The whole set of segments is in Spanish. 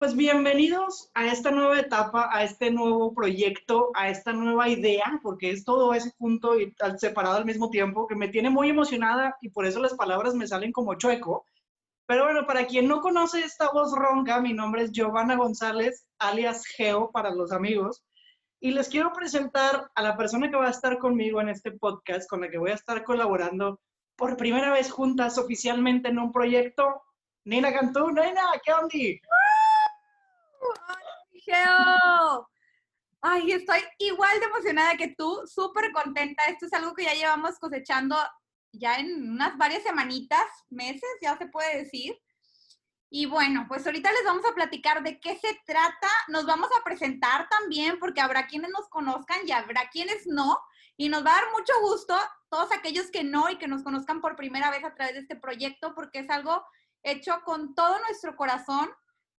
Pues bienvenidos a esta nueva etapa, a este nuevo proyecto, a esta nueva idea, porque es todo ese punto y separado al mismo tiempo que me tiene muy emocionada y por eso las palabras me salen como chueco. Pero bueno, para quien no conoce esta voz ronca, mi nombre es Giovanna González, alias Geo para los amigos, y les quiero presentar a la persona que va a estar conmigo en este podcast, con la que voy a estar colaborando por primera vez juntas oficialmente en un proyecto. Nina Cantú, Nina, ¿qué onda? Geo. Ay, estoy igual de emocionada que tú, súper contenta. Esto es algo que ya llevamos cosechando ya en unas varias semanitas, meses, ya se puede decir. Y bueno, pues ahorita les vamos a platicar de qué se trata. Nos vamos a presentar también porque habrá quienes nos conozcan y habrá quienes no. Y nos va a dar mucho gusto todos aquellos que no y que nos conozcan por primera vez a través de este proyecto porque es algo hecho con todo nuestro corazón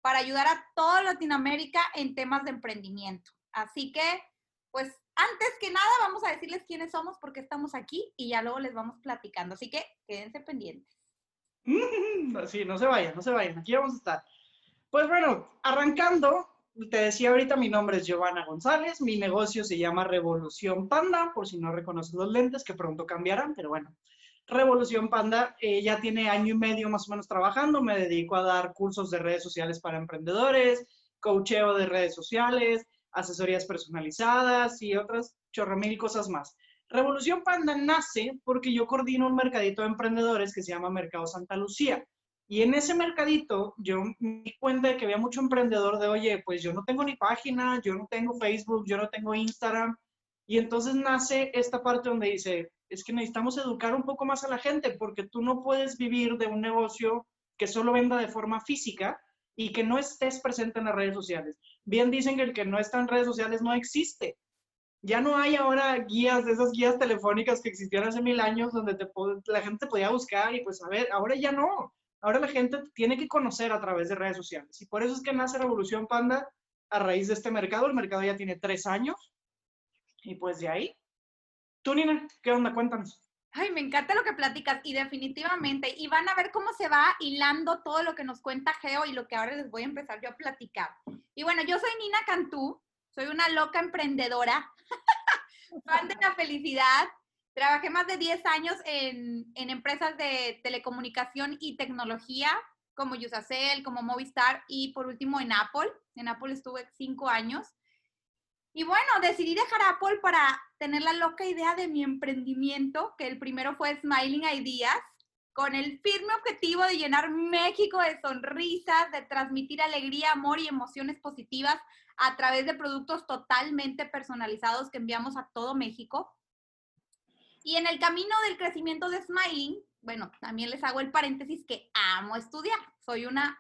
para ayudar a toda Latinoamérica en temas de emprendimiento. Así que, pues, antes que nada, vamos a decirles quiénes somos, por qué estamos aquí y ya luego les vamos platicando. Así que quédense pendientes. Sí, no se vayan, no se vayan, aquí vamos a estar. Pues bueno, arrancando, te decía ahorita, mi nombre es Giovanna González, mi negocio se llama Revolución Panda, por si no reconoces los lentes, que pronto cambiarán, pero bueno, Revolución Panda eh, ya tiene año y medio más o menos trabajando. Me dedico a dar cursos de redes sociales para emprendedores, coacheo de redes sociales, asesorías personalizadas y otras chorro mil cosas más. Revolución Panda nace porque yo coordino un mercadito de emprendedores que se llama Mercado Santa Lucía. Y en ese mercadito yo me di cuenta de que había mucho emprendedor de, oye, pues yo no tengo ni página, yo no tengo Facebook, yo no tengo Instagram. Y entonces nace esta parte donde dice, es que necesitamos educar un poco más a la gente porque tú no puedes vivir de un negocio que solo venda de forma física y que no estés presente en las redes sociales. Bien dicen que el que no está en redes sociales no existe. Ya no hay ahora guías esas guías telefónicas que existían hace mil años donde la gente podía buscar y pues a ver, ahora ya no. Ahora la gente tiene que conocer a través de redes sociales. Y por eso es que nace Revolución Panda a raíz de este mercado. El mercado ya tiene tres años. Y pues de ahí Tú, Nina, ¿qué onda? Cuéntanos. Ay, me encanta lo que platicas y definitivamente, y van a ver cómo se va hilando todo lo que nos cuenta Geo y lo que ahora les voy a empezar yo a platicar. Y bueno, yo soy Nina Cantú, soy una loca emprendedora, fan de la felicidad. Trabajé más de 10 años en, en empresas de telecomunicación y tecnología, como Yusacel, como Movistar y por último en Apple. En Apple estuve 5 años. Y bueno, decidí dejar Apple para tener la loca idea de mi emprendimiento, que el primero fue Smiling Ideas, con el firme objetivo de llenar México de sonrisas, de transmitir alegría, amor y emociones positivas a través de productos totalmente personalizados que enviamos a todo México. Y en el camino del crecimiento de Smiling, bueno, también les hago el paréntesis que amo estudiar. Soy una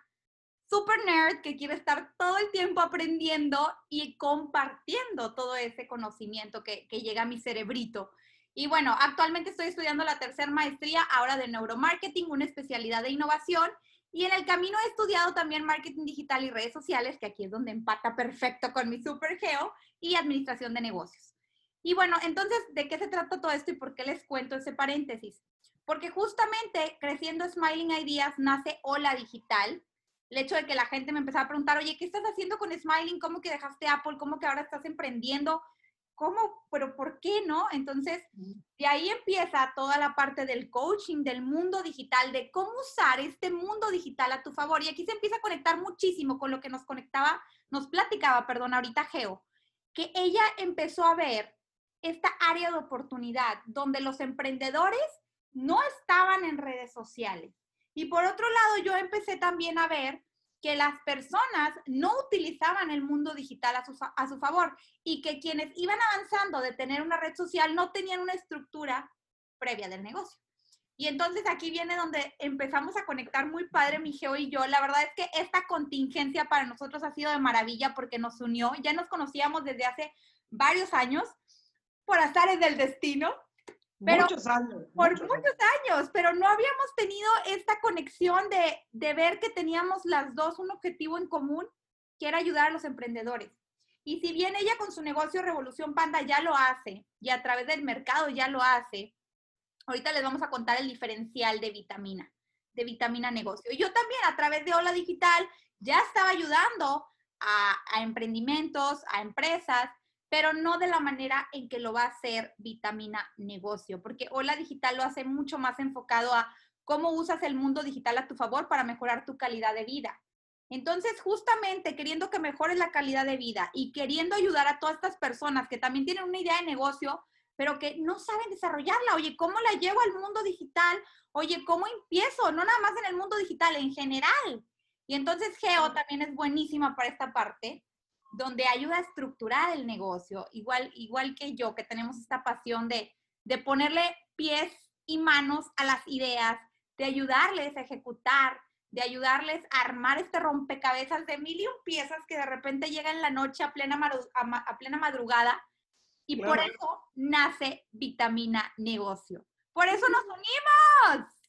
super nerd que quiere estar todo el tiempo aprendiendo y compartiendo todo ese conocimiento que, llega a mi cerebrito. Y bueno, actualmente estoy estudiando la tercera maestría ahora de neuromarketing, una especialidad de innovación. Y en el camino he estudiado también marketing digital y redes sociales, que aquí es donde empata perfecto con mi super geo, y administración de negocios. Y bueno, entonces, ¿de qué se trata todo esto y por qué les cuento ese paréntesis? Porque justamente creciendo Smiling Ideas nace Hola Digital, el hecho de que la gente me empezaba a preguntar, oye, ¿qué estás haciendo con Smiling? ¿Cómo que dejaste Apple? ¿Cómo que ahora estás emprendiendo? ¿Cómo? ¿Pero por qué no? Entonces, de ahí empieza toda la parte del coaching, del mundo digital, de cómo usar este mundo digital a tu favor. Y aquí se empieza a conectar muchísimo con lo que nos conectaba, nos platicaba, perdón, ahorita Geo, que ella empezó a ver esta área de oportunidad donde los emprendedores no estaban en redes sociales y por otro lado, yo empecé también a ver que las personas no utilizaban el mundo digital a su, a su favor y que quienes iban avanzando de tener una red social no tenían una estructura previa del negocio. Y entonces aquí viene donde empezamos a conectar muy padre mi Geo y yo. La verdad es que esta contingencia para nosotros ha sido de maravilla porque nos unió. Ya nos conocíamos desde hace varios años por azares del destino muchos años. Por muchos, años. pero no habíamos tenido esta conexión de, de ver que teníamos las dos un objetivo en común, que era ayudar a los emprendedores. Y si bien ella con su negocio Revolución Panda ya lo hace y a través del mercado ya lo hace, ahorita les vamos a contar el diferencial de vitamina, de vitamina negocio. Y yo también a través de Hola Digital ya estaba ayudando a, a emprendimientos, a empresas, pero no de la manera en que lo va a hacer Vitamina Negocio, porque Hola Digital lo hace mucho más enfocado a cómo usas el mundo digital a tu favor para mejorar tu calidad de vida. Entonces, justamente queriendo que mejores la calidad de vida y queriendo ayudar a todas estas personas que también tienen una idea de negocio, pero que no saben desarrollarla. Oye, ¿cómo la llevo al mundo digital? Oye, ¿cómo empiezo? No nada más en el mundo digital, en general. Y entonces Geo también es buenísima para esta parte, donde ayuda a estructurar el negocio, igual, igual que yo, que tenemos esta pasión de, de ponerle pies y manos a las ideas, de ayudarles a ejecutar, de ayudarles a armar este rompecabezas de mil y un piezas que de repente llega en la noche a plena, a, plena madrugada. Y por eso nace Vitamina Negocio. Por eso nos unimos.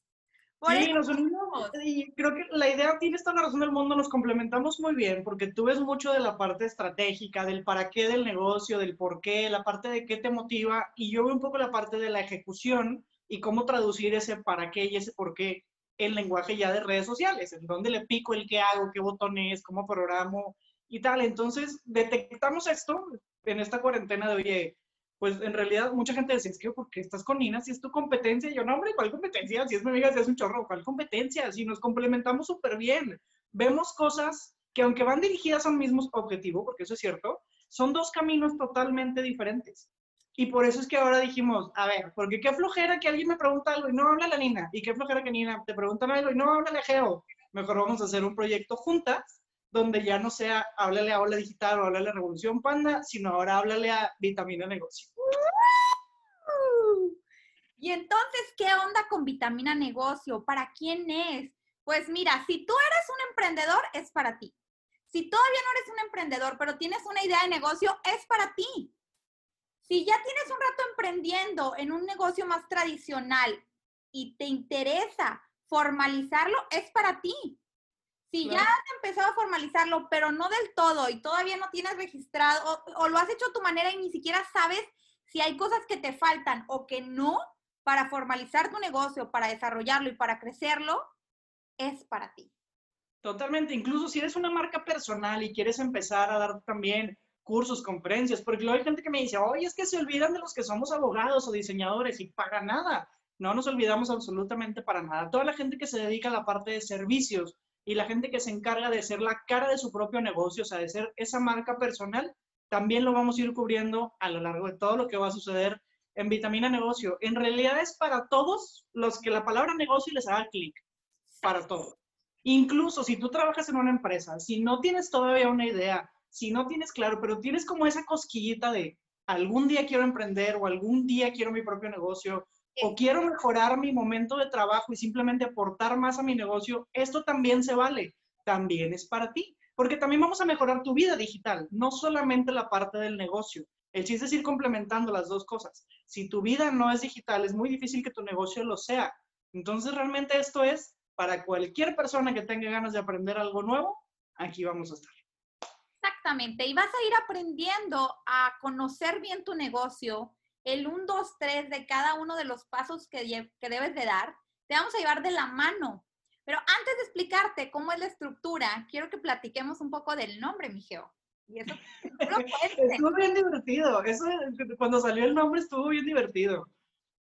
Sí, nos unimos. Y creo que la idea tiene toda la razón del mundo, nos complementamos muy bien, porque tú ves mucho de la parte estratégica, del para qué del negocio, del por qué, la parte de qué te motiva, y yo veo un poco la parte de la ejecución y cómo traducir ese para qué y ese por qué el lenguaje ya de redes sociales, en donde le pico el qué hago, qué botones, cómo programo y tal. Entonces, detectamos esto en esta cuarentena de, oye, pues en realidad mucha gente dice, es que porque estás con Nina, si es tu competencia, y yo no, hombre, ¿cuál competencia? Si es mi amiga, si es un chorro, ¿cuál competencia? Si nos complementamos súper bien, vemos cosas que aunque van dirigidas al mismo objetivo, porque eso es cierto, son dos caminos totalmente diferentes. Y por eso es que ahora dijimos, a ver, porque qué flojera que alguien me pregunta algo y no habla la Nina, y qué flojera que Nina te pregunta algo y no habla la Geo. Mejor vamos a hacer un proyecto juntas, donde ya no sea háblale a Hola Digital o háblale a Revolución Panda, sino ahora háblale a Vitamina Negocio. Y entonces, ¿qué onda con Vitamina Negocio? ¿Para quién es? Pues mira, si tú eres un emprendedor, es para ti. Si todavía no eres un emprendedor, pero tienes una idea de negocio, es para ti. Si ya tienes un rato emprendiendo en un negocio más tradicional y te interesa formalizarlo, es para ti. Si ya has empezado a formalizarlo, pero no del todo y todavía no tienes registrado o, lo has hecho a tu manera y ni siquiera sabes si hay cosas que te faltan o que no para formalizar tu negocio, para desarrollarlo y para crecerlo, es para ti. Totalmente, incluso si eres una marca personal y quieres empezar a dar también cursos, conferencias, porque luego hay gente que me dice, oye, es que se olvidan de los que somos abogados o diseñadores y para nada. No nos olvidamos absolutamente para nada. Toda la gente que se dedica a la parte de servicios y la gente que se encarga de ser la cara de su propio negocio, o sea, de ser esa marca personal, también lo vamos a ir cubriendo a lo largo de todo lo que va a suceder en Vitamina Negocio. En realidad es para todos los que la palabra negocio les haga clic, para todos. Incluso si tú trabajas en una empresa, si no tienes todavía una idea, si no tienes claro, pero tienes como esa cosquillita de algún día quiero emprender o algún día quiero mi propio negocio o quiero mejorar mi momento de trabajo y simplemente aportar más a mi negocio, esto también se vale, también es para ti, porque también vamos a mejorar tu vida digital, no solamente la parte del negocio. El chiste es ir complementando las dos cosas. Si tu vida no es digital, es muy difícil que tu negocio lo sea. Entonces, realmente esto es para cualquier persona que tenga ganas de aprender algo nuevo, aquí vamos a estar. Exactamente, y vas a ir aprendiendo a conocer bien tu negocio, el 1, 2, 3 de cada uno de los pasos que, que debes de dar, te vamos a llevar de la mano. Pero antes de explicarte cómo es la estructura, quiero que platiquemos un poco del nombre, mi Geo. Y eso, estuvo bien divertido. Eso, cuando salió el nombre estuvo bien divertido.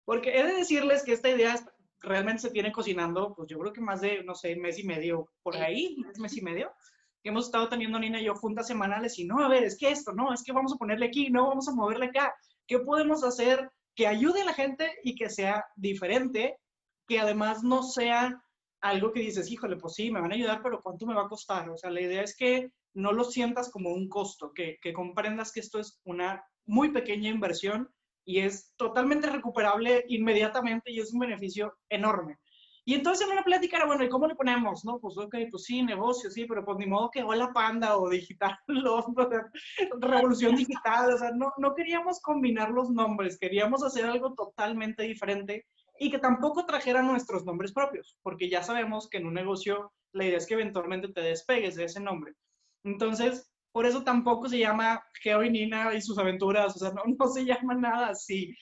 Porque he de decirles que esta idea realmente se tiene cocinando, pues yo creo que más de, no sé, mes y medio por ahí, mes y medio que hemos estado teniendo Nina y yo juntas semanales y no, a ver, es que esto, no, es que vamos a ponerle aquí, no, vamos a moverle acá. ¿Qué podemos hacer que ayude a la gente y que sea diferente, que además no sea algo que dices, híjole, pues sí, me van a ayudar, pero ¿cuánto me va a costar? O sea, la idea es que no lo sientas como un costo, que, que comprendas que esto es una muy pequeña inversión y es totalmente recuperable inmediatamente y es un beneficio enorme. Y entonces en una plática era, bueno, ¿y cómo le ponemos? No, pues ok, pues sí, negocio, sí, pero pues ni modo que hola panda o digital, revolución digital, o sea, no, no queríamos combinar los nombres, queríamos hacer algo totalmente diferente y que tampoco trajera nuestros nombres propios, porque ya sabemos que en un negocio la idea es que eventualmente te despegues de ese nombre. Entonces, Por eso tampoco se llama Geo y Nina y sus aventuras, o sea, no, no se llama nada así.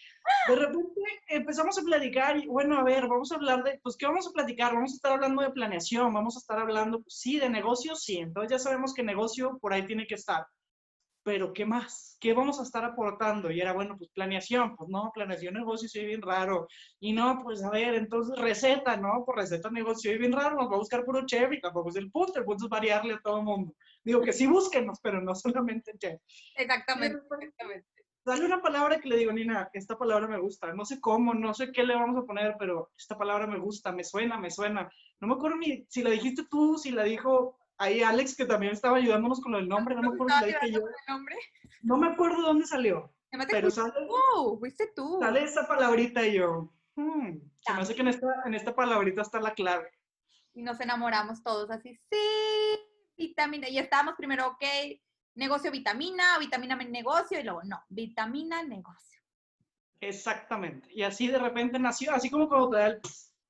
De repente empezamos a platicar y bueno, a ver, vamos a hablar de, pues, ¿qué vamos a platicar? Vamos a estar hablando de planeación, vamos a estar hablando, pues, sí, de negocio, sí, entonces ya sabemos que negocio por ahí tiene que estar. Pero, ¿qué más? ¿Qué vamos a estar aportando? Y era, bueno, pues planeación, pues no, planeación negocio sí bien raro. Y no, pues a ver, entonces receta, ¿no? Por receta negocio sí bien raro, nos va a buscar puro chef y tampoco es el punto, el punto es variarle a todo el mundo. Digo que sí búsquenos, pero no solamente chef. Exactamente, exactamente. Dale una palabra que le digo, Nina, esta palabra me gusta. No sé cómo, no sé qué le vamos a poner, pero esta palabra me gusta, me suena, me suena. No me acuerdo ni si la dijiste tú, si la dijo ahí Alex, que también estaba ayudándonos con el nombre. No me acuerdo yo. No me acuerdo dónde salió. Pero sale, tú, fuiste tú. Sale esa palabrita y yo, hmm, se me hace que en esta, en esta palabrita está la clave. Y nos enamoramos todos así, sí, vitamina. Y estábamos primero, ok, negocio vitamina, vitamina negocio, y luego, no, vitamina negocio. Exactamente. Y así de repente nació, así como cuando te da el,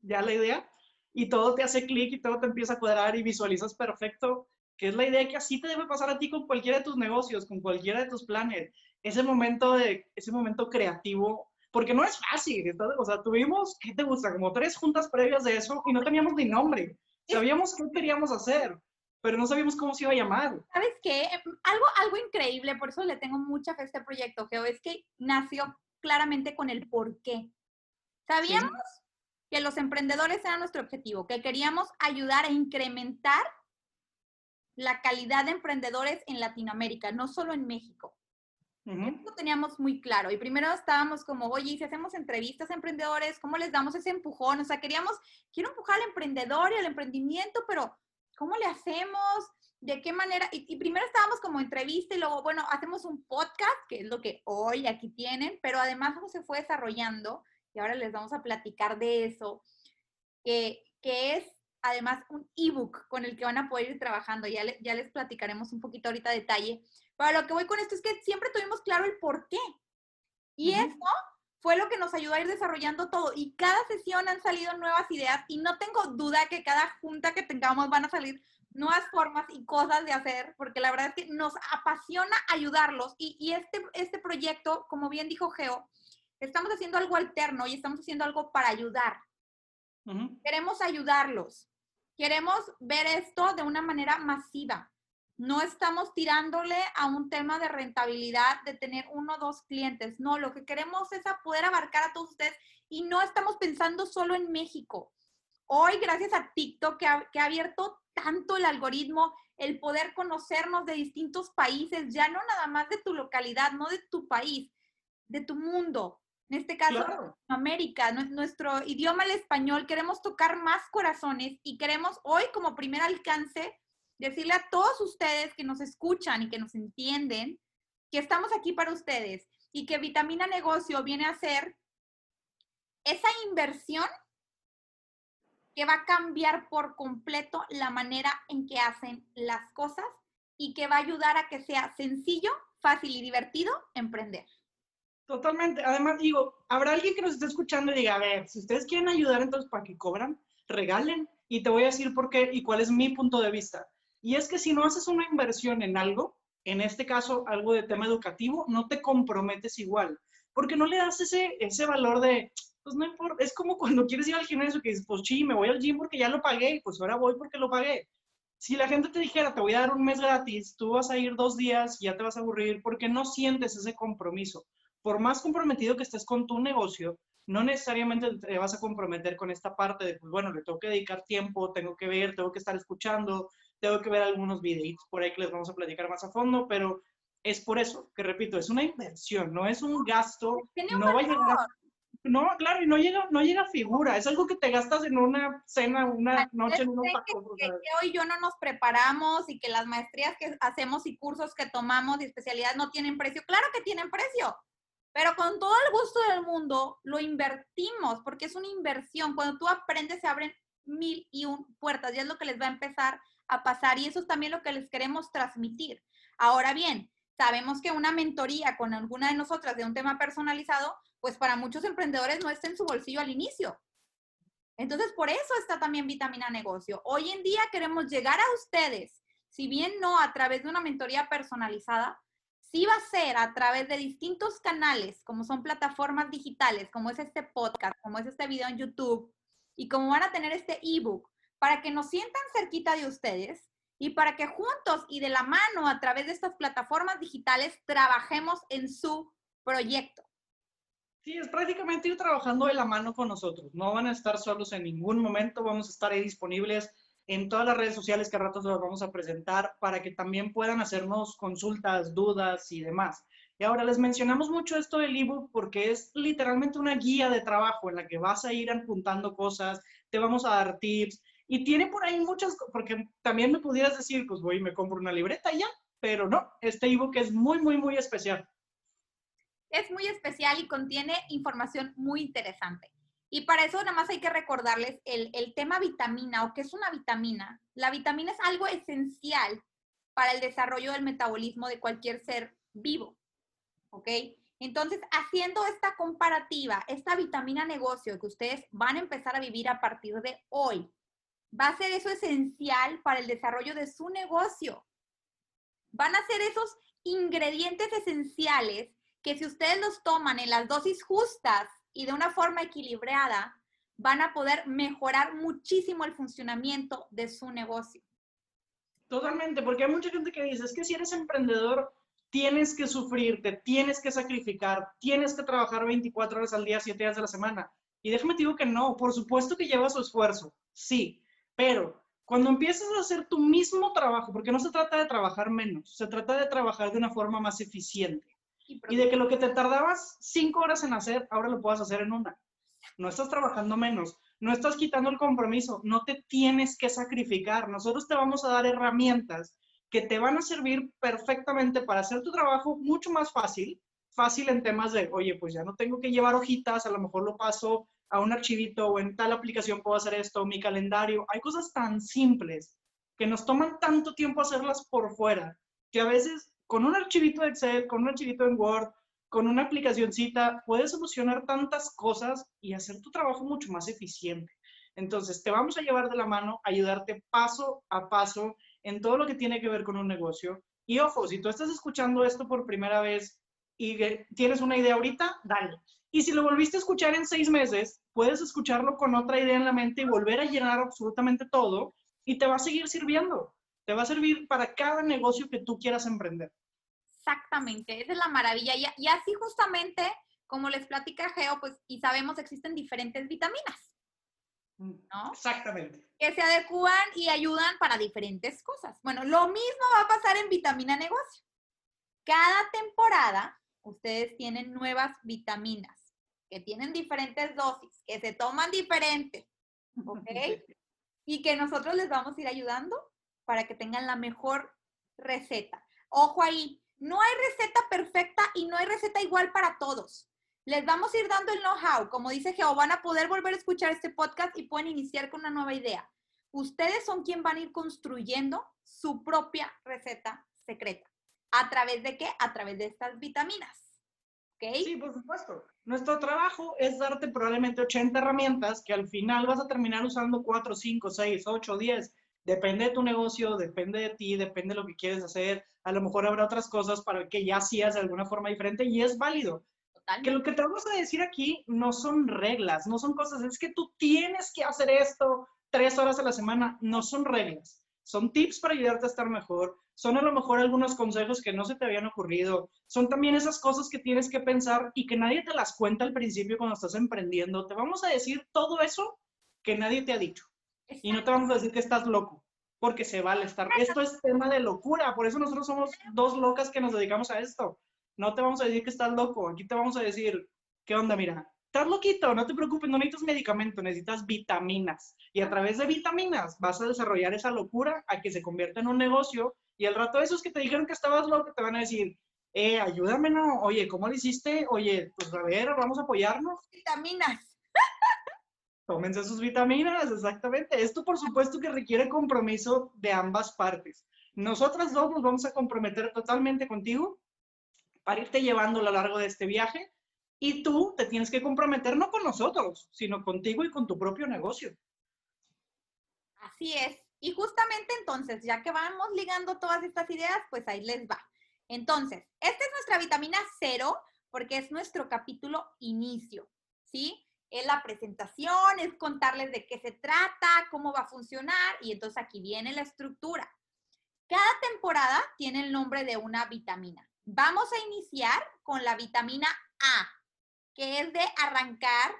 ya la idea y todo te hace clic y todo te empieza a cuadrar y visualizas perfecto, que es la idea que así te debe pasar a ti con cualquiera de tus negocios, con cualquiera de tus planes. Ese momento, de, ese momento creativo, porque no es fácil. O sea, tuvimos, ¿qué te gusta? Como tres juntas previas de eso y no teníamos ni nombre. Sabíamos qué queríamos hacer pero no sabíamos cómo se iba a llamar. ¿Sabes qué? Algo, algo increíble, por eso le tengo mucha fe a este proyecto, Geo, es que nació claramente con el por qué. Sabíamos que los emprendedores eran nuestro objetivo, que queríamos ayudar a incrementar la calidad de emprendedores en Latinoamérica, no solo en México. Eso lo teníamos muy claro. Y primero estábamos como, oye, si hacemos entrevistas a emprendedores, ¿cómo les damos ese empujón? O sea, queríamos, quiero empujar al emprendedor y al emprendimiento, pero ¿cómo le hacemos? ¿De qué manera? Y, primero estábamos como entrevista y luego, bueno, hacemos un podcast, que es lo que hoy aquí tienen, pero además cómo se fue desarrollando, y ahora les vamos a platicar de eso, que, que es además un ebook con el que van a poder ir trabajando. Ya, ya les platicaremos un poquito ahorita detalle. Pero lo que voy con esto es que siempre tuvimos claro el por qué. Y eso fue lo que nos ayudó a ir desarrollando todo. Y cada sesión han salido nuevas ideas y no tengo duda que cada junta que tengamos van a salir nuevas formas y cosas de hacer, porque la verdad es que nos apasiona ayudarlos. Y, este, este proyecto, como bien dijo Geo, estamos haciendo algo alterno y estamos haciendo algo para ayudar. Queremos ayudarlos. Queremos ver esto de una manera masiva. No estamos tirándole a un tema de rentabilidad, de tener uno o dos clientes. No, lo que queremos es poder abarcar a todos ustedes y no estamos pensando solo en México. Hoy, gracias a TikTok, que ha, que ha abierto tanto el algoritmo, el poder conocernos de distintos países, ya no nada más de tu localidad, no de tu país, de tu mundo. En este caso, América, nuestro idioma el español, queremos tocar más corazones y queremos hoy como primer alcance decirle a todos ustedes que nos escuchan y que nos entienden que estamos aquí para ustedes y que Vitamina Negocio viene a ser esa inversión que va a cambiar por completo la manera en que hacen las cosas y que va a ayudar a que sea sencillo, fácil y divertido emprender. Totalmente. Además, digo, habrá alguien que nos esté escuchando y diga, a ver, si ustedes quieren ayudar, entonces, ¿para qué cobran? Regalen. Y te voy a decir por qué y cuál es mi punto de vista. Y es que si no haces una inversión en algo, en este caso algo de tema educativo, no te comprometes igual, porque no le das ese, ese valor de, pues no importa, es como cuando quieres ir al gimnasio que dices, pues sí, me voy al gym porque ya lo pagué, pues ahora voy porque lo pagué. Si la gente te dijera, te voy a dar un mes gratis, tú vas a ir dos días ya te vas a aburrir porque no sientes ese compromiso. Por más comprometido que estés con tu negocio, no necesariamente te vas a comprometer con esta parte de, pues bueno, le tengo que dedicar tiempo, tengo que ver, tengo que estar escuchando, tengo que ver algunos videitos por ahí que les vamos a platicar más a fondo, pero es por eso, que repito, es una inversión, no es un gasto, no va a llegar, no, claro, y no llega, no llega figura, es algo que te gastas en una cena, una noche en un que, que, hoy yo no nos preparamos y que las maestrías que hacemos y cursos que tomamos y especialidades no tienen precio, claro que tienen precio, pero con todo el gusto del mundo lo invertimos porque es una inversión. Cuando tú aprendes se abren mil y un puertas y es lo que les va a empezar a pasar y eso es también lo que les queremos transmitir. Ahora bien, sabemos que una mentoría con alguna de nosotras de un tema personalizado, pues para muchos emprendedores no está en su bolsillo al inicio. Entonces, por eso está también Vitamina Negocio. Hoy en día queremos llegar a ustedes si bien no a través de una mentoría personalizada, sí va a ser a través de distintos canales, como son plataformas digitales, como es este podcast, como es este video en YouTube, y como van a tener este ebook, para que nos sientan cerquita de ustedes y para que juntos y de la mano a través de estas plataformas digitales trabajemos en su proyecto. Sí, es prácticamente ir trabajando de la mano con nosotros. No van a estar solos en ningún momento, vamos a estar ahí disponibles en todas las redes sociales que a ratos los vamos a presentar para que también puedan hacernos consultas, dudas y demás. Y ahora les mencionamos mucho esto del ebook porque es literalmente una guía de trabajo en la que vas a ir apuntando cosas, te vamos a dar tips y tiene por ahí muchas, porque también me pudieras decir, pues voy y me compro una libreta ya, pero no, este ebook es muy, muy, muy especial. Es muy especial y contiene información muy interesante. Y para eso nada más hay que recordarles el, el tema vitamina o qué es una vitamina. La vitamina es algo esencial para el desarrollo del metabolismo de cualquier ser vivo. ¿Ok? Entonces, haciendo esta comparativa, esta vitamina negocio que ustedes van a empezar a vivir a partir de hoy, va a ser eso esencial para el desarrollo de su negocio. Van a ser esos ingredientes esenciales que si ustedes los toman en las dosis justas y de una forma equilibrada, van a poder mejorar muchísimo el funcionamiento de su negocio. Totalmente, porque hay mucha gente que dice, es que si eres emprendedor, tienes que sufrir, te tienes que sacrificar, tienes que trabajar 24 horas al día, 7 días de la semana. Y déjame te digo que no, por supuesto que lleva su esfuerzo, sí, pero cuando empiezas a hacer tu mismo trabajo, porque no se trata de trabajar menos, se trata de trabajar de una forma más eficiente. Y de que lo que te tardabas cinco horas en hacer, ahora lo puedas hacer en una. No estás trabajando menos, no estás quitando el compromiso, no te tienes que sacrificar. Nosotros te vamos a dar herramientas que te van a servir perfectamente para hacer tu trabajo mucho más fácil, fácil en temas de, oye, pues ya no tengo que llevar hojitas, a lo mejor lo paso a un archivito o en tal aplicación puedo hacer esto, mi calendario. Hay cosas tan simples que nos toman tanto tiempo hacerlas por fuera, que a veces con un archivito de Excel, con un archivito en Word, con una aplicacioncita, puedes solucionar tantas cosas y hacer tu trabajo mucho más eficiente. Entonces, te vamos a llevar de la mano, ayudarte paso a paso en todo lo que tiene que ver con un negocio. Y ojo, si tú estás escuchando esto por primera vez y tienes una idea ahorita, dale. Y si lo volviste a escuchar en seis meses, puedes escucharlo con otra idea en la mente y volver a llenar absolutamente todo y te va a seguir sirviendo te va a servir para cada negocio que tú quieras emprender. Exactamente, esa es la maravilla. Y, así justamente, como les platica Geo, pues, y sabemos, existen diferentes vitaminas. Mm, ¿no? Exactamente. Que se adecúan y ayudan para diferentes cosas. Bueno, lo mismo va a pasar en vitamina negocio. Cada temporada ustedes tienen nuevas vitaminas que tienen diferentes dosis, que se toman diferentes, ¿ok? y que nosotros les vamos a ir ayudando para que tengan la mejor receta. Ojo ahí, no hay receta perfecta y no hay receta igual para todos. Les vamos a ir dando el know-how. Como dice Geo, van a poder volver a escuchar este podcast y pueden iniciar con una nueva idea. Ustedes son quien van a ir construyendo su propia receta secreta. ¿A través de qué? A través de estas vitaminas. ¿Okay? Sí, por supuesto. Nuestro trabajo es darte probablemente 80 herramientas que al final vas a terminar usando 4, 5, 6, 8, 10 Depende de tu negocio, depende de ti, depende de lo que quieres hacer. A lo mejor habrá otras cosas para que ya hacías de alguna forma diferente y es válido. Que lo que te vamos a decir aquí no son reglas, no son cosas, es que tú tienes que hacer esto tres horas a la semana, no son reglas. Son tips para ayudarte a estar mejor, son a lo mejor algunos consejos que no se te habían ocurrido, son también esas cosas que tienes que pensar y que nadie te las cuenta al principio cuando estás emprendiendo. Te vamos a decir todo eso que nadie te ha dicho. Y no te vamos a decir que estás loco, porque se vale estar. Esto es tema de locura, por eso nosotros somos dos locas que nos dedicamos a esto. No te vamos a decir que estás loco, aquí te vamos a decir, ¿qué onda? Mira, estás loquito, no te preocupes, no necesitas medicamento, necesitas vitaminas. Y a través de vitaminas vas a desarrollar esa locura a que se convierta en un negocio. Y al rato esos que te dijeron que estabas loco te van a decir, eh, ayúdame, ¿no? Oye, ¿cómo lo hiciste? Oye, pues a ver, vamos a apoyarnos. Vitaminas. Tómense sus vitaminas, exactamente. Esto, por supuesto, que requiere compromiso de ambas partes. Nosotras dos nos vamos a comprometer totalmente contigo para irte llevando a lo largo de este viaje y tú te tienes que comprometer no con nosotros, sino contigo y con tu propio negocio. Así es. Y justamente entonces, ya que vamos ligando todas estas ideas, pues ahí les va. Entonces, esta es nuestra vitamina cero porque es nuestro capítulo inicio, ¿sí? Es la presentación, es contarles de qué se trata, cómo va a funcionar y entonces aquí viene la estructura. Cada temporada tiene el nombre de una vitamina. Vamos a iniciar con la vitamina A, que es de arrancar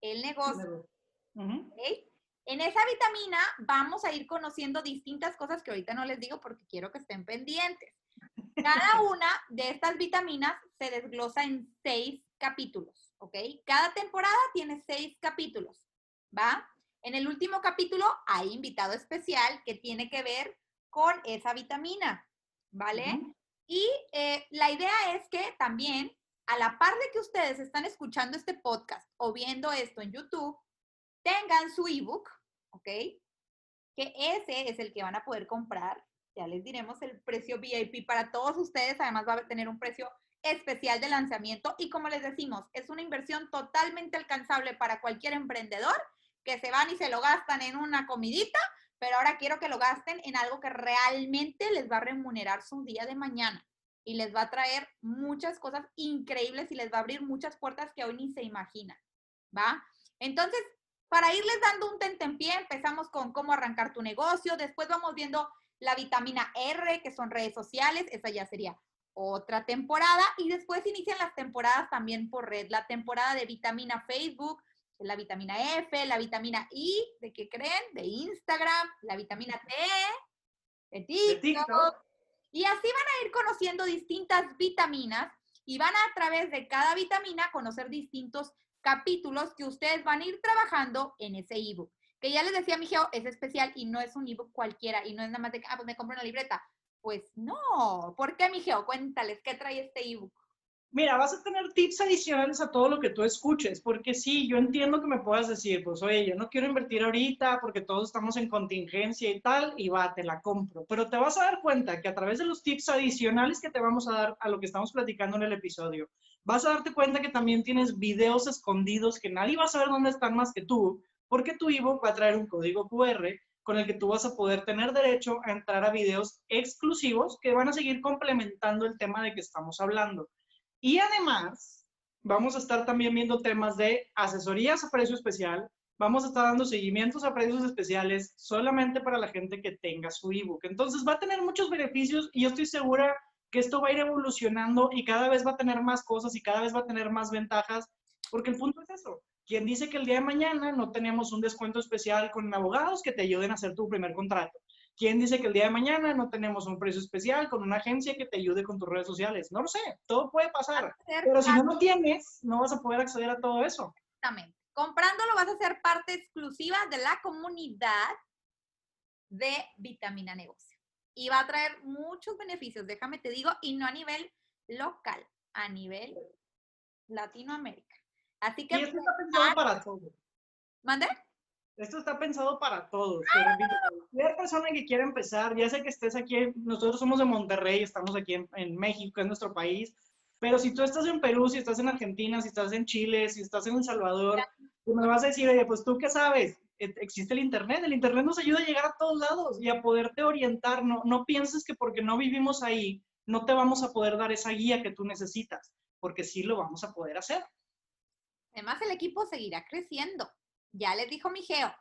el negocio. En esa vitamina vamos a ir conociendo distintas cosas que ahorita no les digo porque quiero que estén pendientes. Cada una de estas vitaminas se desglosa en seis capítulos, ¿ok? Cada temporada tiene seis capítulos, ¿va? En el último capítulo hay invitado especial que tiene que ver con esa vitamina, ¿vale? Y eh, la idea es que también, a la par de que ustedes están escuchando este podcast o viendo esto en YouTube, tengan su ebook, ¿ok? Que ese es el que van a poder comprar ya les diremos el precio VIP para todos ustedes. Además va a tener un precio especial de lanzamiento y como les decimos, es una inversión totalmente alcanzable para cualquier emprendedor que se van y se lo gastan en una comidita, pero ahora quiero que lo gasten en algo que realmente les va a remunerar su día de mañana y les va a traer muchas cosas increíbles y les va a abrir muchas puertas que hoy ni se imaginan, ¿va? Entonces, para irles dando un tentempié, empezamos con cómo arrancar tu negocio, después vamos viendo la vitamina R, que son redes sociales, esa ya sería otra temporada. Y después inician las temporadas también por red. La temporada de vitamina Facebook, la vitamina F, la vitamina I, ¿de qué creen? De Instagram, la vitamina T, de TikTok. Y así van a ir conociendo distintas vitaminas y van a, a través de cada vitamina conocer distintos capítulos que ustedes van a ir trabajando en ese ebook que ya les decía mi geo, es especial y no es un ebook cualquiera y no es nada más de, ah, pues me compro una libreta. Pues no. ¿Por qué, mi? Cuéntales, ¿qué trae este ebook? Mira, vas a tener tips adicionales a todo lo que tú escuches, porque sí, yo entiendo que me puedas decir, pues oye, yo no quiero invertir ahorita porque todos estamos en contingencia y tal, y va, te la compro. Pero te vas a dar cuenta que a través de los tips adicionales que te vamos a dar a lo que estamos platicando en el episodio, vas a darte cuenta que también tienes videos escondidos que nadie va a saber dónde están más que tú, porque tu ebook va a traer un código QR con el que tú vas a poder tener derecho a entrar a videos exclusivos que van a seguir complementando el tema de que estamos hablando. Y además, vamos a estar también viendo temas de asesorías a precio especial, vamos a estar dando seguimientos a precios especiales solamente para la gente que tenga su ebook. Entonces va a tener muchos beneficios y yo estoy segura que esto va a ir evolucionando y cada vez va a tener más cosas y cada vez va a tener más ventajas, porque el punto es eso, ¿Quién dice que el día de mañana no tenemos un descuento especial con abogados que te ayuden a hacer tu primer contrato? ¿Quién dice que el día de mañana no tenemos un precio especial con una agencia que te ayude con tus redes sociales? No lo sé, todo puede pasar. Pero si no lo tienes, no vas a poder acceder a todo eso. Exactamente. Comprándolo vas a ser parte exclusiva de la comunidad de Vitamina Negocio. Y va a traer muchos beneficios, déjame te digo, y no a nivel local, a nivel Latinoamérica. Así que... Y esto está pensado para todos. ¿Mande? Esto está pensado para todos. Cualquier persona que quiera empezar, ya sé que estés aquí, nosotros somos de Monterrey, estamos aquí en, México, que es nuestro país, pero si tú estás en Perú, si estás en Argentina, si estás en Chile, si estás en El Salvador, tú me vas a decir, oye, pues tú qué sabes, e, existe el Internet, el Internet nos ayuda a llegar a todos lados y a poderte orientar, no, no pienses que porque no vivimos ahí, no te vamos a poder dar esa guía que tú necesitas, porque sí lo vamos a poder hacer. Además, el equipo seguirá creciendo. Ya les dijo mi Geo,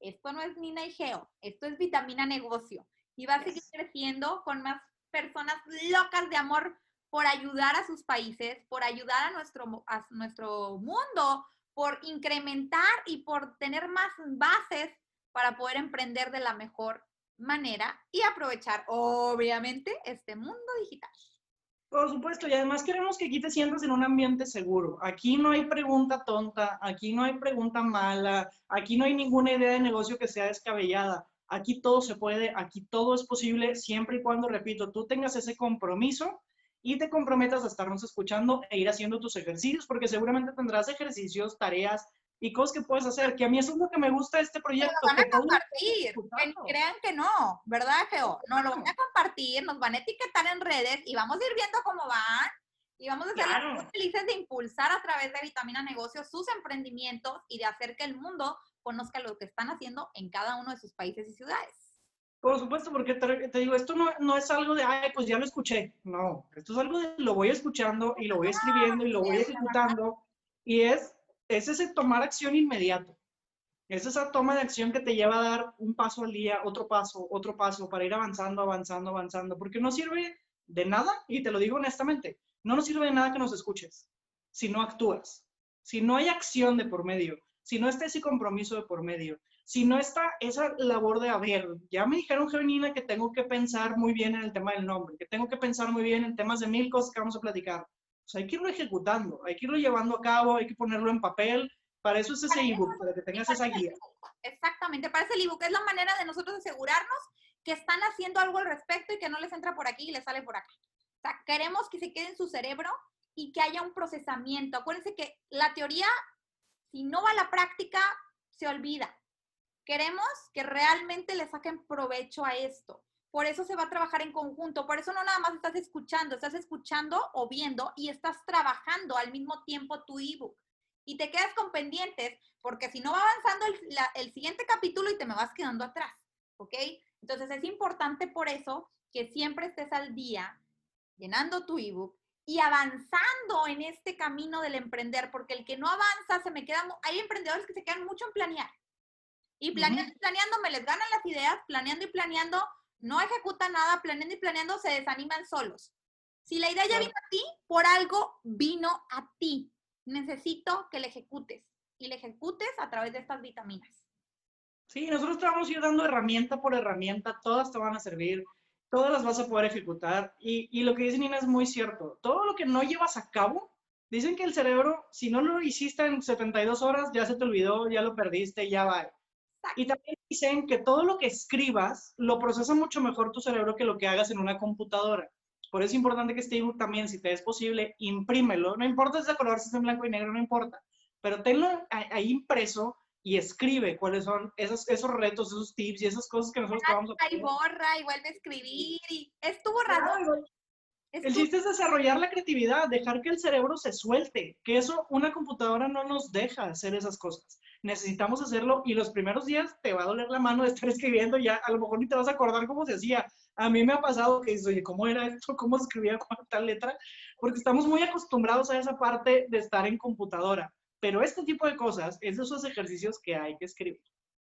esto no es Nina y Geo, esto es vitamina negocio. Y va a seguir creciendo con más personas locas de amor por ayudar a sus países, por ayudar a nuestro, a nuestro mundo, por incrementar y por tener más bases para poder emprender de la mejor manera y aprovechar, obviamente, este mundo digital. Por supuesto, y además queremos que aquí te sientas en un ambiente seguro. Aquí no hay pregunta tonta, aquí no hay pregunta mala, aquí no hay ninguna idea de negocio que sea descabellada. Aquí todo se puede, aquí todo es posible, siempre y cuando, repito, tú tengas ese compromiso y te comprometas a estarnos escuchando e ir haciendo tus ejercicios, porque seguramente tendrás ejercicios, tareas y cosas que puedes hacer, que a mí eso es lo que me gusta de este proyecto. Nos van a compartir, que crean que no, ¿verdad, Geo? Nos lo van a compartir, nos van a etiquetar en redes y vamos a ir viendo cómo van Y vamos a ser muy felices de impulsar a través de Vitamina Negocios sus emprendimientos y de hacer que el mundo conozca lo que están haciendo en cada uno de sus países y ciudades. Por supuesto, porque te, digo, esto no, no, es algo de, ay, pues ya lo escuché. No, esto es algo de, lo voy escuchando y lo voy escribiendo y lo voy ejecutando. Y es, es ese tomar acción inmediato. Es esa toma de acción que te lleva a dar un paso al día, otro paso, otro paso, para ir avanzando, avanzando, avanzando. Porque no sirve de nada, y te lo digo honestamente, no nos sirve de nada que nos escuches si no actúas, si no hay acción de por medio, si no está ese compromiso de por medio, si no está esa labor de, a ver, ya me dijeron, Gevenina, que tengo que pensar muy bien en el tema del nombre, que tengo que pensar muy bien en temas de mil cosas que vamos a platicar. Sea, hay que irlo ejecutando, hay que irlo llevando a cabo, hay que ponerlo en papel. Para eso es ese ebook, para que tengas esa guía. Exactamente, para ese ebook es la manera de nosotros asegurarnos que están haciendo algo al respecto y que no les entra por aquí y les sale por acá. O sea, queremos que se quede en su cerebro y que haya un procesamiento. Acuérdense que la teoría, si no va a la práctica, se olvida. Queremos que realmente le saquen provecho a esto. Por eso se va a trabajar en conjunto. Por eso no nada más estás escuchando, estás escuchando o viendo y estás trabajando al mismo tiempo tu ebook. Y te quedas con pendientes porque si no va avanzando el, el siguiente capítulo y te me vas quedando atrás. ¿Ok? Entonces es importante por eso que siempre estés al día llenando tu ebook y avanzando en este camino del emprender, porque el que no avanza se me queda, hay emprendedores que se quedan mucho en planear. Y planeando y planeando me les ganan las ideas, planeando y planeando, no ejecutan nada, planeando y planeando se desaniman solos. Si la idea ya vino a ti, por algo vino a ti. Necesito que le ejecutes y le ejecutes a través de estas vitaminas. Sí, nosotros te vamos a ir dando herramienta por herramienta, todas te van a servir, todas las vas a poder ejecutar. Y, y lo que dice Nina es muy cierto. Todo lo que no llevas a cabo, dicen que el cerebro, si no lo hiciste en 72 horas, ya se te olvidó, ya lo perdiste, ya va. Y también dicen que todo lo que escribas lo procesa mucho mejor tu cerebro que lo que hagas en una computadora. Por eso es importante que este ebook también, si te es posible, imprímelo. No importa si es de color, si es en blanco y negro, no importa. Pero tenlo ahí impreso y escribe cuáles son esos, esos retos, esos tips y esas cosas que nosotros vamos a Y borra y vuelve a escribir y es tu borrador. El chiste es desarrollar la creatividad, dejar que el cerebro se suelte, que eso una computadora no nos deja hacer esas cosas necesitamos hacerlo y los primeros días te va a doler la mano de estar escribiendo ya, a lo mejor ni te vas a acordar cómo se hacía. A mí me ha pasado que dices, oye, ¿cómo era esto? ¿Cómo escribía con tal letra? Porque estamos muy acostumbrados a esa parte de estar en computadora. Pero este tipo de cosas es de esos ejercicios que hay que escribir.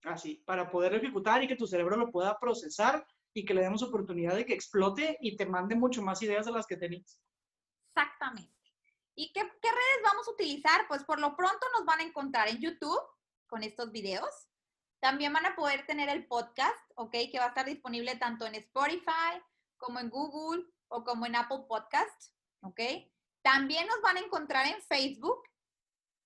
Así, para poder ejecutar y que tu cerebro lo pueda procesar y que le demos oportunidad de que explote y te mande mucho más ideas de las que tenías. Exactamente. ¿Y qué, qué, redes vamos a utilizar? Pues por lo pronto nos van a encontrar en YouTube, con estos videos. También van a poder tener el podcast, ¿ok? Que va a estar disponible tanto en Spotify como en Google o como en Apple Podcast, ¿ok? También nos van a encontrar en Facebook,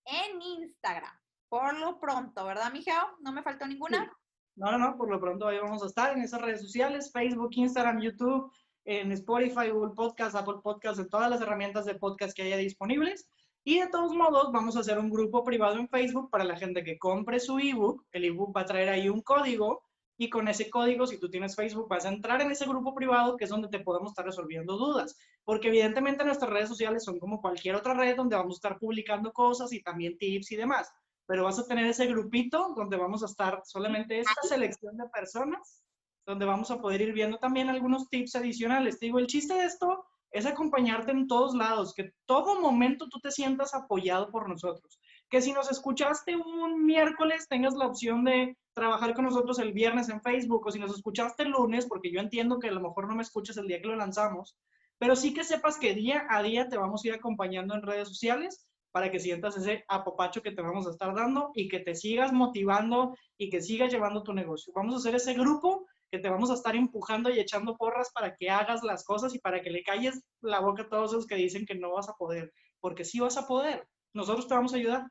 en Instagram, por lo pronto, ¿verdad, Mijao? ¿No me faltó ninguna? No, no, no, por lo pronto ahí vamos a estar en esas redes sociales, Facebook, Instagram, YouTube, en Spotify, Google Podcast, Apple Podcast, en todas las herramientas de podcast que haya disponibles. Y de todos modos, vamos a hacer un grupo privado en Facebook para la gente que compre su ebook. El ebook va a traer ahí un código y con ese código, si tú tienes Facebook, vas a entrar en ese grupo privado que es donde te podemos estar resolviendo dudas. Porque evidentemente nuestras redes sociales son como cualquier otra red donde vamos a estar publicando cosas y también tips y demás. Pero vas a tener ese grupito donde vamos a estar solamente esta selección de personas, donde vamos a poder ir viendo también algunos tips adicionales. Te digo, el chiste de esto es acompañarte en todos lados, que todo momento tú te sientas apoyado por nosotros. Que si nos escuchaste un miércoles, tengas la opción de trabajar con nosotros el viernes en Facebook, o si nos escuchaste el lunes, porque yo entiendo que a lo mejor no me escuchas el día que lo lanzamos, pero sí que sepas que día a día te vamos a ir acompañando en redes sociales para que sientas ese apopacho que te vamos a estar dando y que te sigas motivando y que sigas llevando tu negocio. Vamos a hacer ese grupo que te vamos a estar empujando y echando porras para que hagas las cosas y para que le calles la boca a todos esos que dicen que no vas a poder, porque sí vas a poder. Nosotros te vamos a ayudar.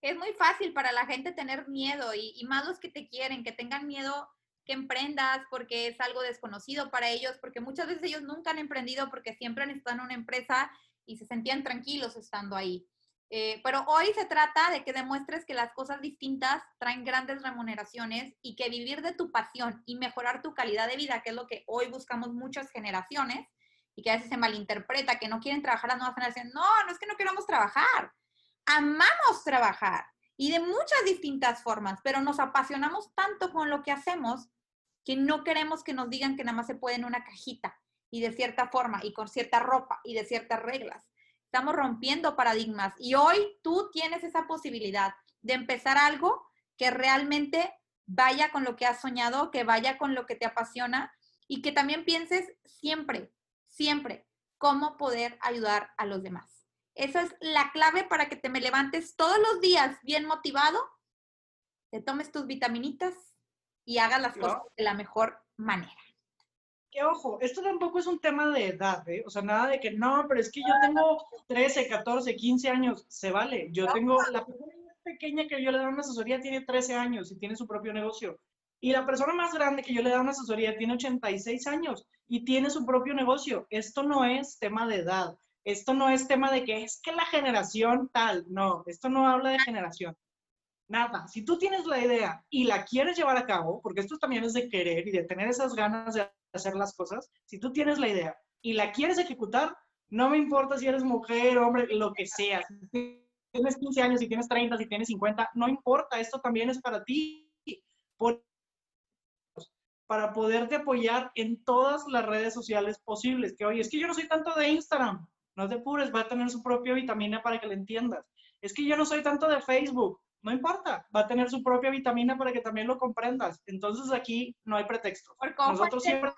Es muy fácil para la gente tener miedo y, y más los que te quieren, que tengan miedo que emprendas porque es algo desconocido para ellos, porque muchas veces ellos nunca han emprendido porque siempre han estado en una empresa y se sentían tranquilos estando ahí. Eh, pero hoy se trata de que demuestres que las cosas distintas traen grandes remuneraciones y que vivir de tu pasión y mejorar tu calidad de vida, que es lo que hoy buscamos muchas generaciones, y que a veces se malinterpreta, que no quieren trabajar las nuevas generaciones. No, no es que no queramos trabajar. Amamos trabajar y de muchas distintas formas, pero nos apasionamos tanto con lo que hacemos que no queremos que nos digan que nada más se puede en una cajita y de cierta forma y con cierta ropa y de ciertas reglas. Estamos rompiendo paradigmas y hoy tú tienes esa posibilidad de empezar algo que realmente vaya con lo que has soñado, que vaya con lo que te apasiona y que también pienses siempre, siempre cómo poder ayudar a los demás. Esa es la clave para que te me levantes todos los días bien motivado, te tomes tus vitaminitas y hagas las cosas de la mejor manera. Ojo, esto tampoco es un tema de edad, ¿eh? O sea, nada de que no, pero es que yo tengo 13, 14, 15 años, se vale. Yo tengo, la persona pequeña que yo le doy una asesoría tiene 13 años y tiene su propio negocio. Y la persona más grande que yo le doy una asesoría tiene 86 años y tiene su propio negocio. Esto no es tema de edad. Esto no es tema de que es que la generación tal. No, esto no habla de generación. Nada. Si tú tienes la idea y la quieres llevar a cabo, porque esto también es de querer y de tener esas ganas de hacer las cosas, si tú tienes la idea y la quieres ejecutar, no me importa si eres mujer, hombre, lo que sea. Si tienes 15 años, si tienes 30, si tienes 50, no importa, esto también es para ti. Por para poderte apoyar en todas las redes sociales posibles. Que oye, es que yo no soy tanto de Instagram, no te pures, va a tener su propia vitamina para que le entiendas. Es que yo no soy tanto de Facebook, no importa, va a tener su propia vitamina para que también lo comprendas. Entonces aquí no hay pretexto. Porque Nosotros siempre...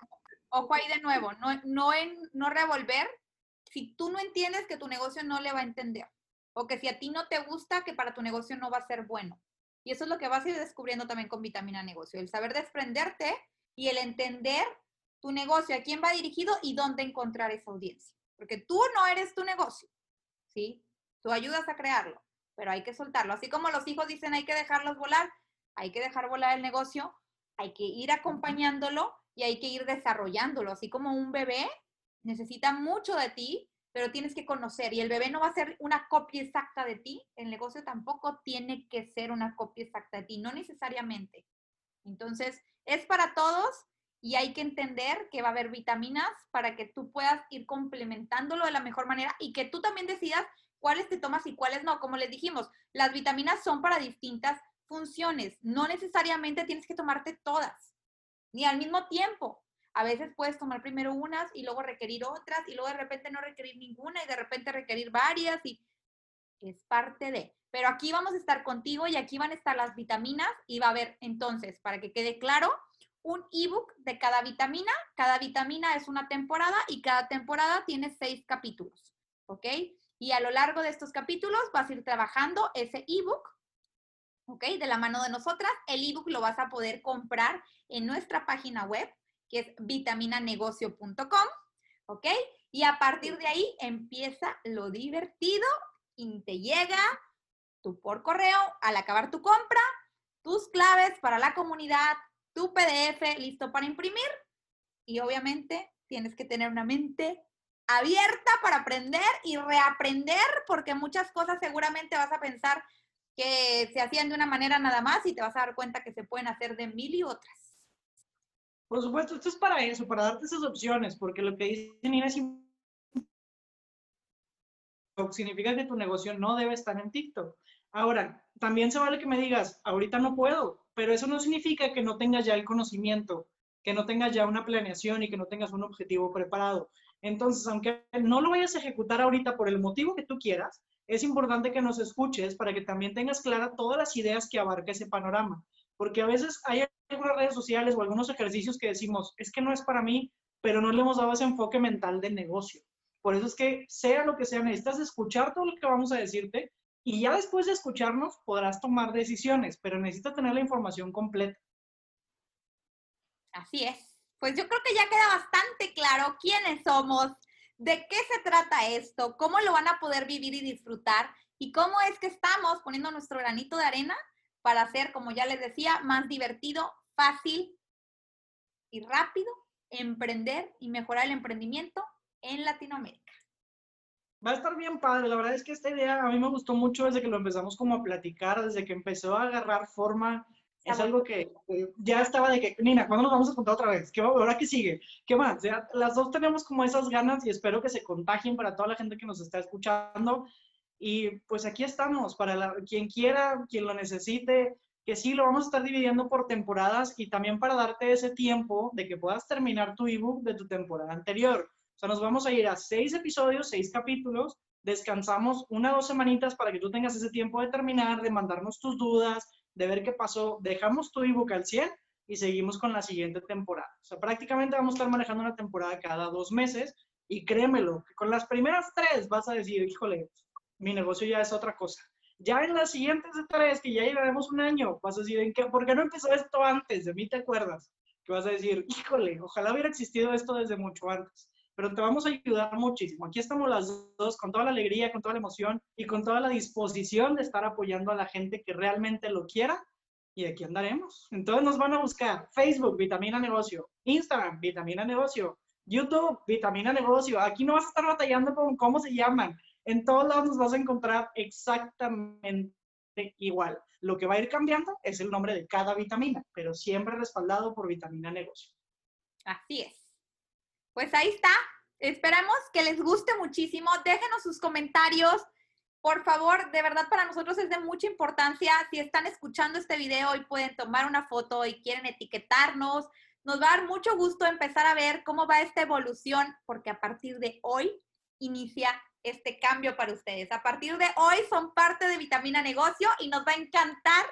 Ojo ahí de nuevo, no, no, en, no revolver si tú no entiendes que tu negocio no le va a entender o que si a ti no te gusta, que para tu negocio no va a ser bueno. Y eso es lo que vas a ir descubriendo también con Vitamina Negocio, el saber desprenderte y el entender tu negocio, a quién va dirigido y dónde encontrar esa audiencia. Porque tú no eres tu negocio, ¿sí? Tú ayudas a crearlo, pero hay que soltarlo. Así como los hijos dicen hay que dejarlos volar, hay que dejar volar el negocio, hay que ir acompañándolo y hay que ir desarrollándolo. Así como un bebé necesita mucho de ti, pero tienes que conocer y el bebé no va a ser una copia exacta de ti, el negocio tampoco tiene que ser una copia exacta de ti, no necesariamente. Entonces, es para todos y hay que entender que va a haber vitaminas para que tú puedas ir complementándolo de la mejor manera y que tú también decidas cuáles te tomas y cuáles no. Como les dijimos, las vitaminas son para distintas funciones. No necesariamente tienes que tomarte todas, ni al mismo tiempo. A veces puedes tomar primero unas y luego requerir otras y luego de repente no requerir ninguna y de repente requerir varias y es parte de. Pero aquí vamos a estar contigo y aquí van a estar las vitaminas y va a haber entonces, para que quede claro, un ebook de cada vitamina. Cada vitamina es una temporada y cada temporada tiene seis capítulos, ¿ok? Y a lo largo de estos capítulos vas a ir trabajando ese ebook, ¿ok? De la mano de nosotras. El ebook lo vas a poder comprar en nuestra página web, que es vitaminanegocio.com, ¿ok? Y a partir de ahí empieza lo divertido y te llega tú por correo al acabar tu compra, tus claves para la comunidad, tu PDF listo para imprimir y obviamente tienes que tener una mente abierta para aprender y reaprender porque muchas cosas seguramente vas a pensar que se hacían de una manera nada más y te vas a dar cuenta que se pueden hacer de mil y otras. Por supuesto, esto es para eso, para darte esas opciones, porque lo que dice Nina significa que tu negocio no debe estar en TikTok. Ahora, también se vale que me digas, ahorita no puedo, pero eso no significa que no tengas ya el conocimiento, que no tengas ya una planeación y que no tengas un objetivo preparado. Entonces, aunque no lo vayas a ejecutar ahorita por el motivo que tú quieras, es importante que nos escuches para que también tengas clara todas las ideas que abarca ese panorama. Porque a veces hay algunas redes sociales o algunos ejercicios que decimos, es que no es para mí, pero no le hemos dado ese enfoque mental de negocio. Por eso es que sea lo que sea, necesitas escuchar todo lo que vamos a decirte y ya después de escucharnos podrás tomar decisiones, pero necesitas tener la información completa. Así es. Pues yo creo que ya queda bastante claro quiénes somos, de qué se trata esto, cómo lo van a poder vivir y disfrutar y cómo es que estamos poniendo nuestro granito de arena para hacer, como ya les decía, más divertido, fácil y rápido emprender y mejorar el emprendimiento en Latinoamérica. Va a estar bien padre, la verdad es que esta idea a mí me gustó mucho desde que lo empezamos como a platicar, desde que empezó a agarrar forma Es algo que ya estaba de que, Nina, ¿cuándo nos vamos a contar otra vez? ¿Qué, ¿Ahora qué sigue? ¿Qué más? las dos tenemos como esas ganas y espero que se contagien para toda la gente que nos está escuchando. Y pues aquí estamos, para quien quiera, quien lo necesite, que sí, lo vamos a estar dividiendo por temporadas y también para darte ese tiempo de que puedas terminar tu ebook de tu temporada anterior. O sea, nos vamos a ir a seis episodios, seis capítulos, descansamos una o dos semanitas para que tú tengas ese tiempo de terminar, de mandarnos tus dudas, de ver qué pasó, dejamos tu ebook al 100 y seguimos con la siguiente temporada. O sea, prácticamente vamos a estar manejando una temporada cada dos meses y créemelo, que con las primeras tres vas a decir, híjole, mi negocio ya es otra cosa. Ya en las siguientes tres, que ya llevaremos un año, vas a decir, ¿en qué, ¿por qué no empezó esto antes? De mí te acuerdas. Que vas a decir, híjole, ojalá hubiera existido esto desde mucho antes. Pero te vamos a ayudar muchísimo. Aquí estamos las dos con toda la alegría, con toda la emoción y con toda la disposición de estar apoyando a la gente que realmente lo quiera. Y aquí andaremos. Entonces nos van a buscar Facebook, Vitamina Negocio, Instagram, Vitamina Negocio, YouTube, Vitamina Negocio. Aquí no vas a estar batallando con cómo se llaman en todos lados nos vas a encontrar exactamente igual. Lo que va a ir cambiando es el nombre de cada vitamina, pero siempre respaldado por vitamina negocio. Así es. Pues ahí está. Esperamos que les guste muchísimo. Déjenos sus comentarios. Por favor, de verdad para nosotros es de mucha importancia. Si están escuchando este video y pueden tomar una foto y quieren etiquetarnos, nos va a dar mucho gusto empezar a ver cómo va esta evolución, porque a partir de hoy inicia este cambio para ustedes. A partir de hoy son parte de Vitamina Negocio y nos va a encantar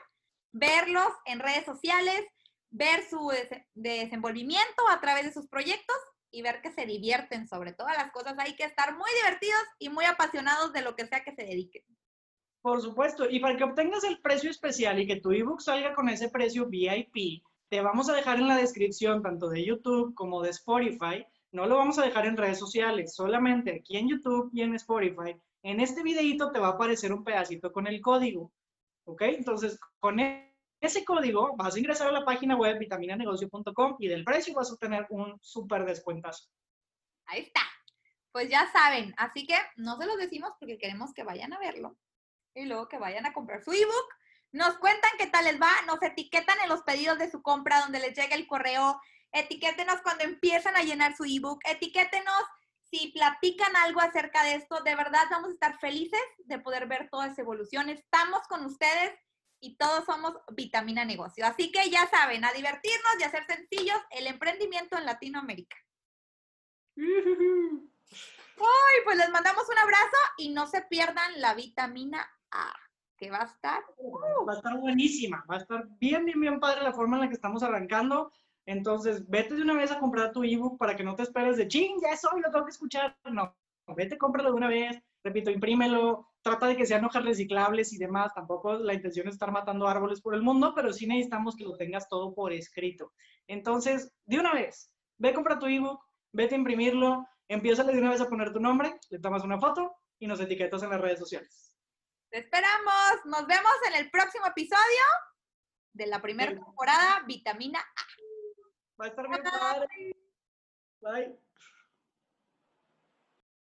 verlos en redes sociales, ver su desenvolvimiento a través de sus proyectos y ver que se divierten sobre todas las cosas. Hay que estar muy divertidos y muy apasionados de lo que sea que se dediquen. Por supuesto, y para que obtengas el precio especial y que tu ebook salga con ese precio VIP, te vamos a dejar en la descripción tanto de YouTube como de Spotify no lo vamos a dejar en redes sociales, solamente aquí en YouTube y en Spotify. En este videito te va a aparecer un pedacito con el código. ¿Ok? Entonces, con ese código vas a ingresar a la página web vitaminanegocio.com y del precio vas a obtener un súper descuentazo. Ahí está. Pues ya saben, así que no se los decimos porque queremos que vayan a verlo y luego que vayan a comprar su ebook. Nos cuentan qué tal les va, nos etiquetan en los pedidos de su compra donde les llegue el correo etiquétenos cuando empiezan a llenar su ebook, etiquétenos si platican algo acerca de esto, de verdad vamos a estar felices de poder ver toda esa evolución. Estamos con ustedes y todos somos Vitamina Negocio. Así que ya saben, a divertirnos y a ser sencillos el emprendimiento en Latinoamérica. Uy, pues les mandamos un abrazo y no se pierdan la vitamina A, que va a estar. Va a estar buenísima, va a estar bien, bien, bien padre la forma en la que estamos arrancando. Entonces, vete de una vez a comprar tu ebook para que no te esperes de, ching, ya eso lo tengo que escuchar. No, vete, cómpralo de una vez, repito, imprímelo, trata de que sean hojas reciclables y demás. Tampoco la intención es estar matando árboles por el mundo, pero sí necesitamos que lo tengas todo por escrito. Entonces, de una vez, ve, compra tu ebook, vete a imprimirlo, empieza de una vez a poner tu nombre, le tomas una foto y nos etiquetas en las redes sociales. Te esperamos. Nos vemos en el próximo episodio de la primera temporada, Vitamina A. Va a estar bien padre. Bye.